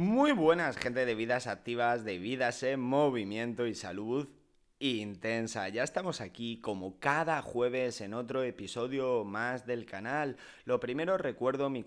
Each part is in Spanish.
Muy buenas, gente de vidas activas, de vidas en movimiento y salud intensa. Ya estamos aquí como cada jueves en otro episodio más del canal. Lo primero recuerdo mi,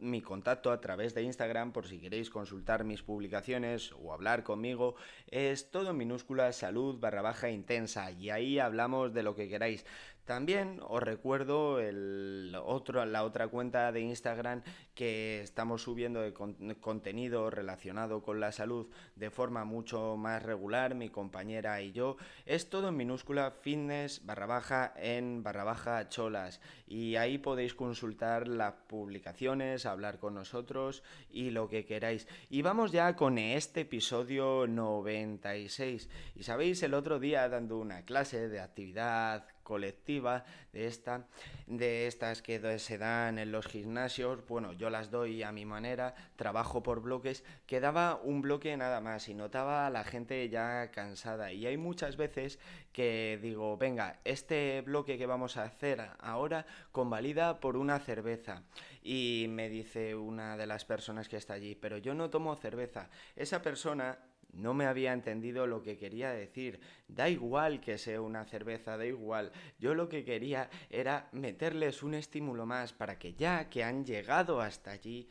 mi, contacto a través de Instagram por si queréis consultar mis publicaciones o hablar conmigo. Es todo minúscula salud barra baja intensa y ahí hablamos de lo que queráis. También os recuerdo el otro, la otra cuenta de Instagram que estamos subiendo de contenido relacionado con la salud de forma mucho más regular, mi compañera y yo. Es todo en minúscula fitness barra baja en barra baja cholas y ahí podéis consultar las publicaciones, hablar con nosotros y lo que queráis. Y vamos ya con este episodio 96. Y sabéis, el otro día dando una clase de actividad colectiva de esta de estas que se dan en los gimnasios. Bueno yo las doy a mi manera trabajo por bloques. Quedaba un bloque nada más y notaba a la gente ya cansada. Y hay muchas veces que digo venga este bloque que vamos a hacer ahora convalida por una cerveza y me dice una de las personas que está allí pero yo no tomo cerveza esa persona no me había entendido lo que quería decir. Da igual que sea una cerveza, da igual. Yo lo que quería era meterles un estímulo más para que ya que han llegado hasta allí,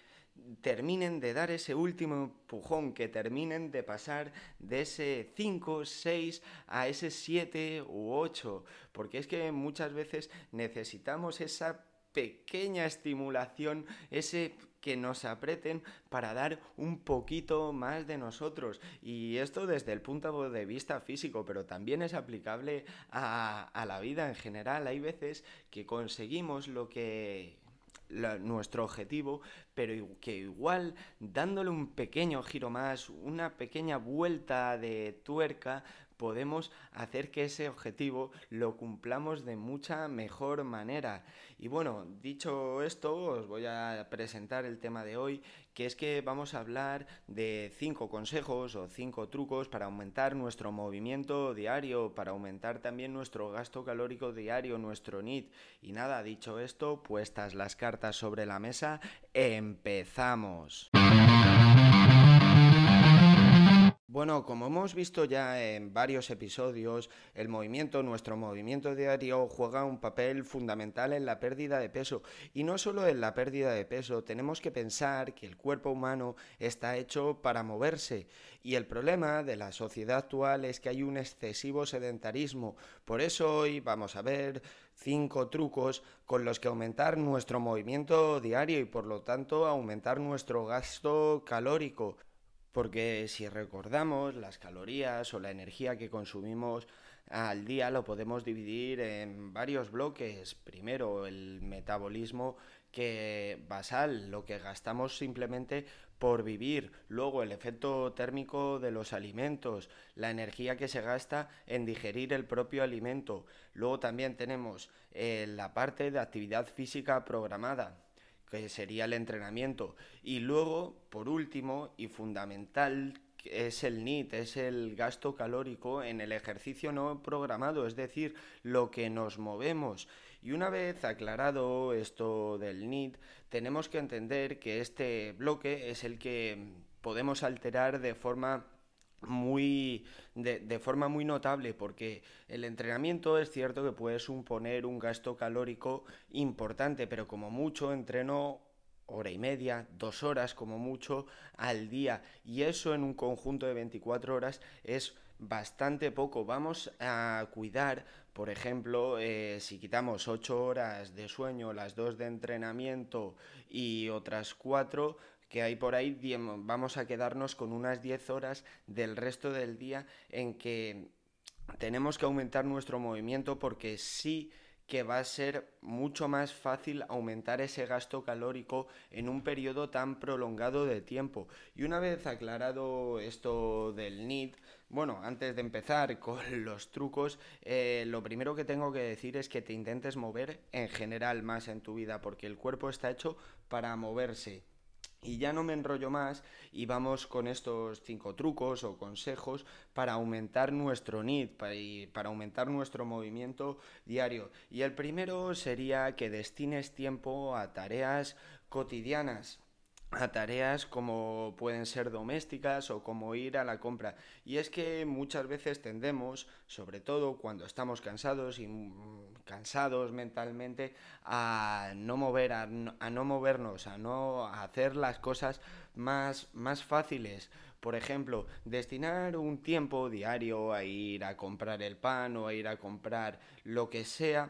terminen de dar ese último empujón, que terminen de pasar de ese 5, 6 a ese 7 u 8, porque es que muchas veces necesitamos esa pequeña estimulación, ese que nos aprieten para dar un poquito más de nosotros. Y esto desde el punto de vista físico, pero también es aplicable a, la vida en general. Hay veces que conseguimos lo que nuestro objetivo, pero que igual dándole un pequeño giro más, una pequeña vuelta de tuerca, podemos hacer que ese objetivo lo cumplamos de mucha mejor manera. Y bueno, dicho esto, os voy a presentar el tema de hoy, que es que vamos a hablar de cinco consejos o cinco trucos para aumentar nuestro movimiento diario, para aumentar también nuestro gasto calórico diario, nuestro NIT. Y nada, dicho esto, puestas las cartas sobre la mesa, empezamos. Bueno, como hemos visto ya en varios episodios, el movimiento, nuestro movimiento diario, juega un papel fundamental en la pérdida de peso. Y no solo en la pérdida de peso, tenemos que pensar que el cuerpo humano está hecho para moverse. Y el problema de la sociedad actual es que hay un excesivo sedentarismo. Por eso hoy vamos a ver cinco trucos con los que aumentar nuestro movimiento diario y por lo tanto aumentar nuestro gasto calórico porque si recordamos las calorías o la energía que consumimos al día lo podemos dividir en varios bloques. Primero el metabolismo que basal, lo que gastamos simplemente por vivir, luego el efecto térmico de los alimentos, la energía que se gasta en digerir el propio alimento. Luego también tenemos eh, la parte de actividad física programada, que sería el entrenamiento. Y luego, por último y fundamental, es el NIT, es el gasto calórico en el ejercicio no programado, es decir, lo que nos movemos. Y una vez aclarado esto del NIT, tenemos que entender que este bloque es el que podemos alterar de forma muy de, forma muy notable porque el entrenamiento es cierto que puede suponer un gasto calórico importante pero como mucho entreno hora y media, dos horas como mucho al día y eso en un conjunto de 24 horas es bastante poco. Vamos a cuidar, por ejemplo, eh, si quitamos 8 horas de sueño, las dos de entrenamiento y otras 4, que hay por ahí, vamos a quedarnos con unas 10 horas del resto del día en que tenemos que aumentar nuestro movimiento porque sí que va a ser mucho más fácil aumentar ese gasto calórico en un periodo tan prolongado de tiempo. Y una vez aclarado esto del NIT, bueno, antes de empezar con los trucos, eh, lo primero que tengo que decir es que te intentes mover en general más en tu vida, porque el cuerpo está hecho para moverse y ya no me enrollo más y vamos con estos cinco trucos o consejos para aumentar nuestro NID, para, para aumentar nuestro movimiento diario. Y el primero sería que destines tiempo a tareas cotidianas a tareas como pueden ser domésticas o como ir a la compra. Y es que muchas veces tendemos, sobre todo cuando estamos cansados y mm, cansados mentalmente, a no mover, a no, movernos, a no hacer las cosas más, más fáciles. Por ejemplo, destinar un tiempo diario a ir a comprar el pan o a ir a comprar lo que sea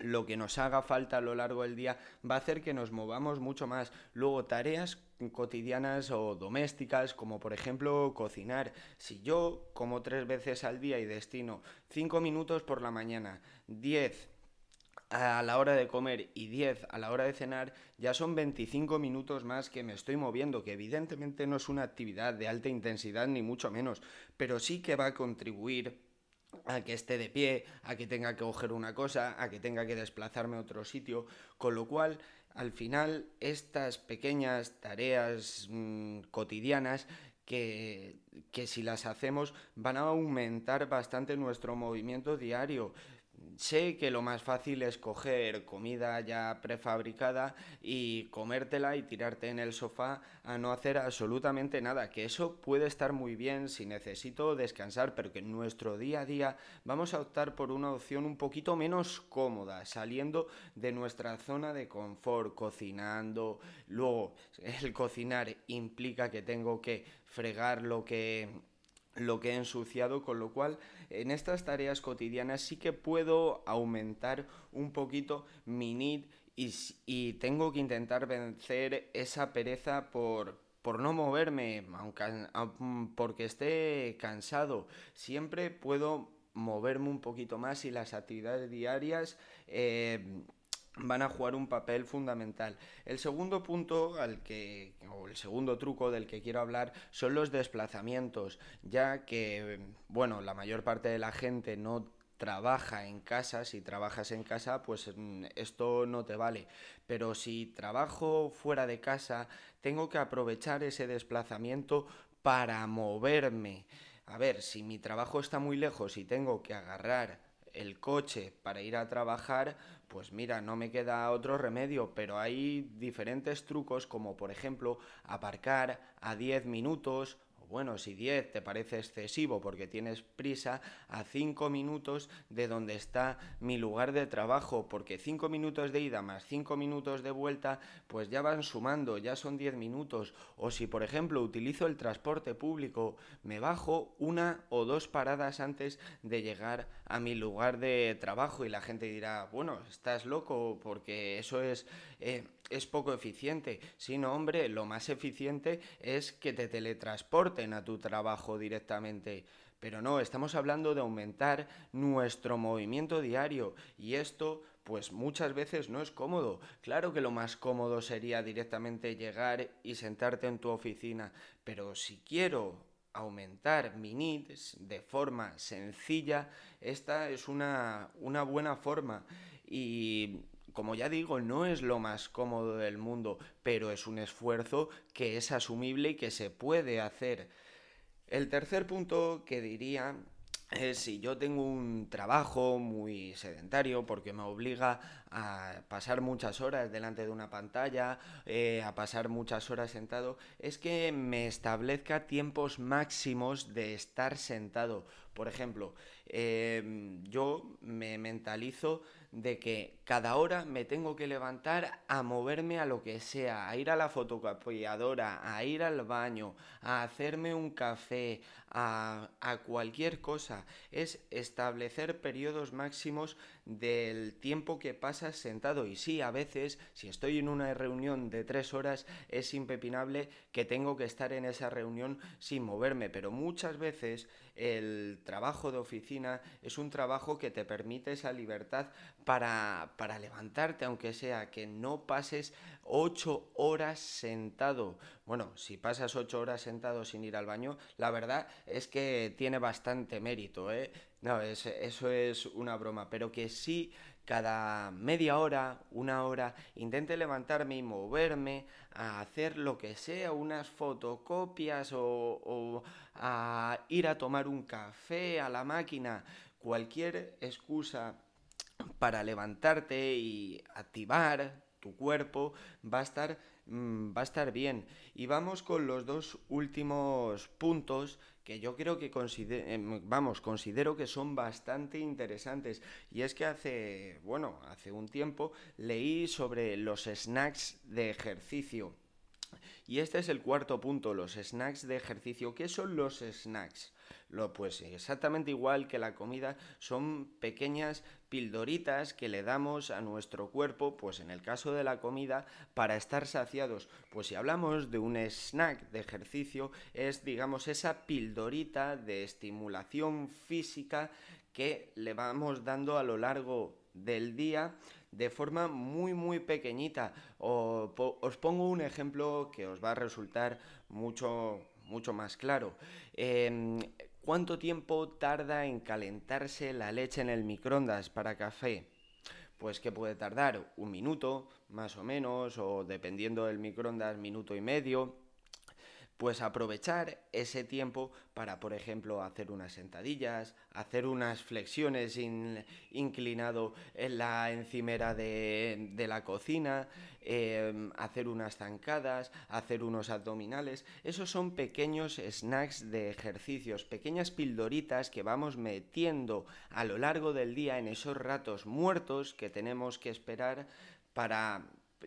lo que nos haga falta a lo largo del día va a hacer que nos movamos mucho más. Luego, tareas cotidianas o domésticas, como por ejemplo cocinar. Si yo como tres veces al día y destino cinco minutos por la mañana, diez a la hora de comer y 10 a la hora de cenar, ya son 25 minutos más que me estoy moviendo, que evidentemente no es una actividad de alta intensidad ni mucho menos, pero sí que va a contribuir a que esté de pie, a que tenga que coger una cosa, a que tenga que desplazarme a otro sitio, con lo cual al final estas pequeñas tareas mm, cotidianas que, que si las hacemos van a aumentar bastante nuestro movimiento diario sé que lo más fácil es coger comida ya prefabricada y comértela y tirarte en el sofá a no hacer absolutamente nada, que eso puede estar muy bien si necesito descansar, pero que en nuestro día a día vamos a optar por una opción un poquito menos cómoda, saliendo de nuestra zona de confort, cocinando, luego el cocinar implica que tengo que fregar lo que lo que he ensuciado, con lo cual en estas tareas cotidianas sí que puedo aumentar un poquito mi need y, tengo que intentar vencer esa pereza por, por no moverme, aunque, porque esté cansado. Siempre puedo moverme un poquito más y las actividades diarias eh, van a jugar un papel fundamental. El segundo punto al que o el segundo truco del que quiero hablar son los desplazamientos, ya que bueno, la mayor parte de la gente no trabaja en casa, si trabajas en casa, pues mm, esto no te vale. Pero si trabajo fuera de casa, tengo que aprovechar ese desplazamiento para moverme. A ver, si mi trabajo está muy lejos y tengo que agarrar el coche para ir a trabajar, pues mira, no me queda otro remedio, pero hay diferentes trucos como por ejemplo aparcar a 10 minutos bueno, si 10 te parece excesivo porque tienes prisa, a 5 minutos de donde está mi lugar de trabajo, porque 5 minutos de ida más 5 minutos de vuelta, pues ya van sumando, ya son 10 minutos. O si, por ejemplo, utilizo el transporte público, me bajo una o dos paradas antes de llegar a mi lugar de trabajo y la gente dirá, bueno, estás loco porque eso es... Eh, es poco eficiente. sino hombre, lo más eficiente es que te teletransporten a tu trabajo directamente. Pero no, estamos hablando de aumentar nuestro movimiento diario y esto pues muchas veces no es cómodo. Claro que lo más cómodo sería directamente llegar y sentarte en tu oficina, pero si quiero aumentar mi needs de forma sencilla, esta es una, una buena forma. Y como ya digo, no es lo más cómodo del mundo, pero es un esfuerzo que es asumible y que se puede hacer. El tercer punto que diría es si yo tengo un trabajo muy sedentario porque me obliga a pasar muchas horas delante de una pantalla, eh, a pasar muchas horas sentado, es que me establezca tiempos máximos de estar sentado. Por ejemplo, em, yo me mentalizo de que cada hora me tengo que levantar a moverme a lo que sea, a ir a la fotocopiadora, a ir al baño, a hacerme un café, a, a cualquier cosa. Es establecer periodos máximos del tiempo que pasas sentado. Y sí, a veces, si estoy en una reunión de tres horas, es impepinable que tengo que estar en esa reunión sin moverme. Pero muchas veces el trabajo de oficina es un trabajo que te permite esa libertad para, para levantarte, aunque sea que no pases ocho horas sentado. Bueno, si pasas ocho horas sentado sin ir al baño, la verdad es que tiene bastante mérito, ¿eh? No, eso es una broma, pero que sí cada media hora, una hora, intente levantarme y moverme a hacer lo que sea, unas fotocopias o, o, a ir a tomar un café a la máquina, cualquier excusa para levantarte y activar tu cuerpo va a estar mm, va a estar bien. Y vamos con los dos últimos puntos que yo creo que em, vamos, considero que son bastante interesantes. Y es que hace, bueno, hace un tiempo leí sobre los snacks de ejercicio. Y este es el cuarto punto, los snacks de ejercicio. ¿Qué son los snacks? Lo, pues exactamente igual que la comida, son pequeñas pildoritas que le damos a nuestro cuerpo, pues en el caso de la comida, para estar saciados. Pues si hablamos de un snack de ejercicio, es digamos esa pildorita de estimulación física que le vamos dando a lo largo del día de forma muy muy pequeñita. os pongo un ejemplo que os va a resultar mucho mucho más claro. Em, ¿Cuánto tiempo tarda en calentarse la leche en el microondas para café? Pues que puede tardar un minuto, más o menos, o dependiendo del microondas, minuto y medio pues aprovechar ese tiempo para, por ejemplo, hacer unas sentadillas, hacer unas flexiones inclinado en la encimera de, la cocina, em, hacer unas zancadas, hacer unos abdominales. Esos son pequeños snacks de ejercicios, pequeñas pildoritas que vamos metiendo a lo largo del día en esos ratos muertos que tenemos que esperar para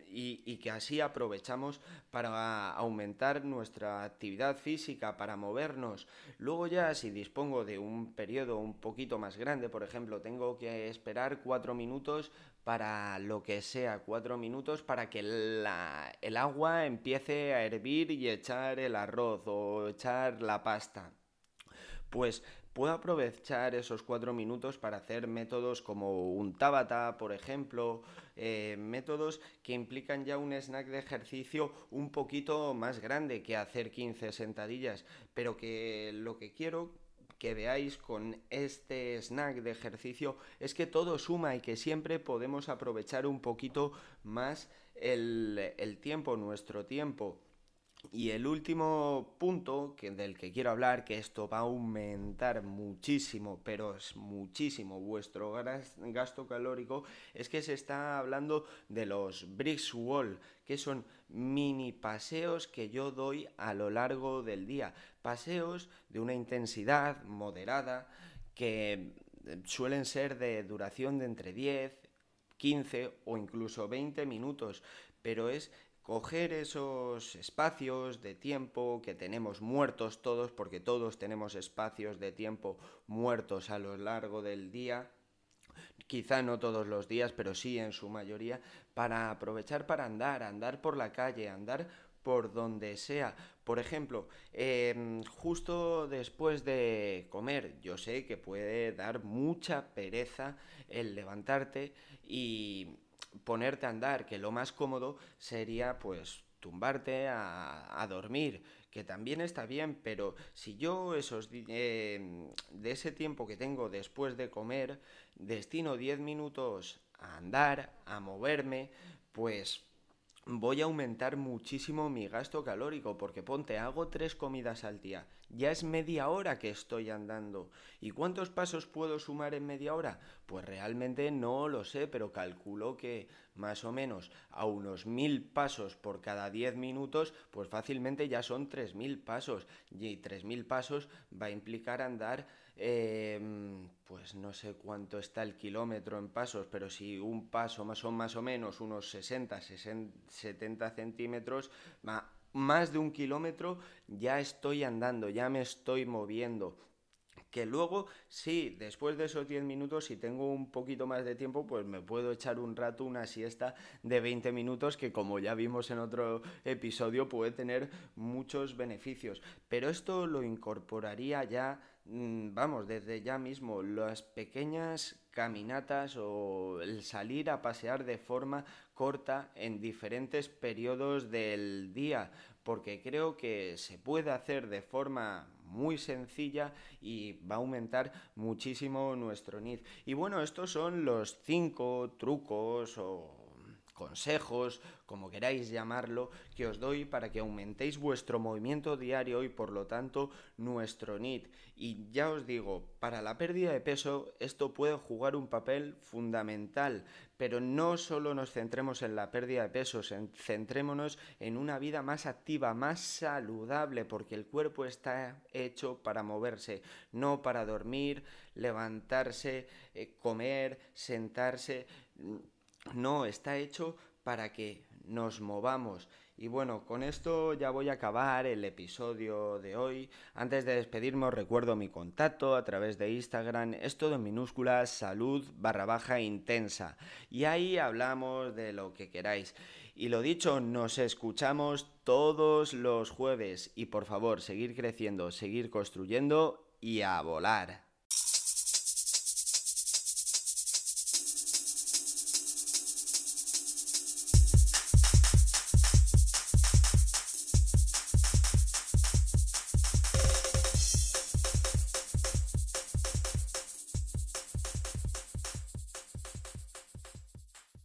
y, que así aprovechamos para aumentar nuestra actividad física, para movernos. Luego ya si dispongo de un periodo un poquito más grande, por ejemplo, tengo que esperar cuatro minutos para lo que sea, cuatro minutos para que el agua empiece a hervir y echar el arroz o echar la pasta. Pues puedo aprovechar esos cuatro minutos para hacer métodos como un tabata, por ejemplo, eh, métodos que implican ya un snack de ejercicio un poquito más grande que hacer 15 sentadillas, pero que lo que quiero que veáis con este snack de ejercicio es que todo suma y que siempre podemos aprovechar un poquito más el tiempo, nuestro tiempo. Y el último punto que, del que quiero hablar, que esto va a aumentar muchísimo, pero es muchísimo vuestro gasto calórico, es que se está hablando de los bricks wall, que son mini paseos que yo doy a lo largo del día. Paseos de una intensidad moderada que suelen ser de duración de entre 10, 15 o incluso 20 minutos, pero es coger esos espacios de tiempo que tenemos muertos todos, porque todos tenemos espacios de tiempo muertos a lo largo del día, quizá no todos los días, pero sí en su mayoría, para aprovechar para andar, andar por la calle, andar por donde sea. Por ejemplo, em, justo después de comer, yo sé que puede dar mucha pereza el levantarte y ponerte a andar, que lo más cómodo sería pues tumbarte a, dormir, que también está bien, pero si yo esos eh, de ese tiempo que tengo después de comer destino 10 minutos a andar, a moverme, pues voy a aumentar muchísimo mi gasto calórico, porque ponte, hago tres comidas al día, ya es media hora que estoy andando. ¿Y cuántos pasos puedo sumar en media hora? Pues realmente no lo sé, pero calculo que más o menos a unos mil pasos por cada diez minutos, pues fácilmente ya son tres mil pasos. Y tres mil pasos va a implicar andar em, pues no sé cuánto está el kilómetro en pasos, pero si un paso más o, más o menos unos 60, 60 70 centímetros, más de un kilómetro ya estoy andando, ya me estoy moviendo. Que luego, sí, después de esos 10 minutos, si tengo un poquito más de tiempo, pues me puedo echar un rato, una siesta de 20 minutos, que como ya vimos en otro episodio, puede tener muchos beneficios. Pero esto lo incorporaría ya vamos, desde ya mismo, las pequeñas caminatas o el salir a pasear de forma corta en diferentes periodos del día, porque creo que se puede hacer de forma muy sencilla y va a aumentar muchísimo nuestro NID. Y bueno, estos son los cinco trucos o consejos, como queráis llamarlo, que os doy para que aumentéis vuestro movimiento diario y por lo tanto nuestro NIT. Y ya os digo, para la pérdida de peso esto puede jugar un papel fundamental, pero no solo nos centremos en la pérdida de peso, centrémonos en una vida más activa, más saludable, porque el cuerpo está hecho para moverse, no para dormir, levantarse, eh, comer, sentarse no, está hecho para que nos movamos. Y bueno, con esto ya voy a acabar el episodio de hoy. Antes de despedirme os recuerdo mi contacto a través de Instagram. Es todo en minúsculas, salud barra baja intensa. Y ahí hablamos de lo que queráis. Y lo dicho, nos escuchamos todos los jueves. Y por favor, seguir creciendo, seguir construyendo y a volar.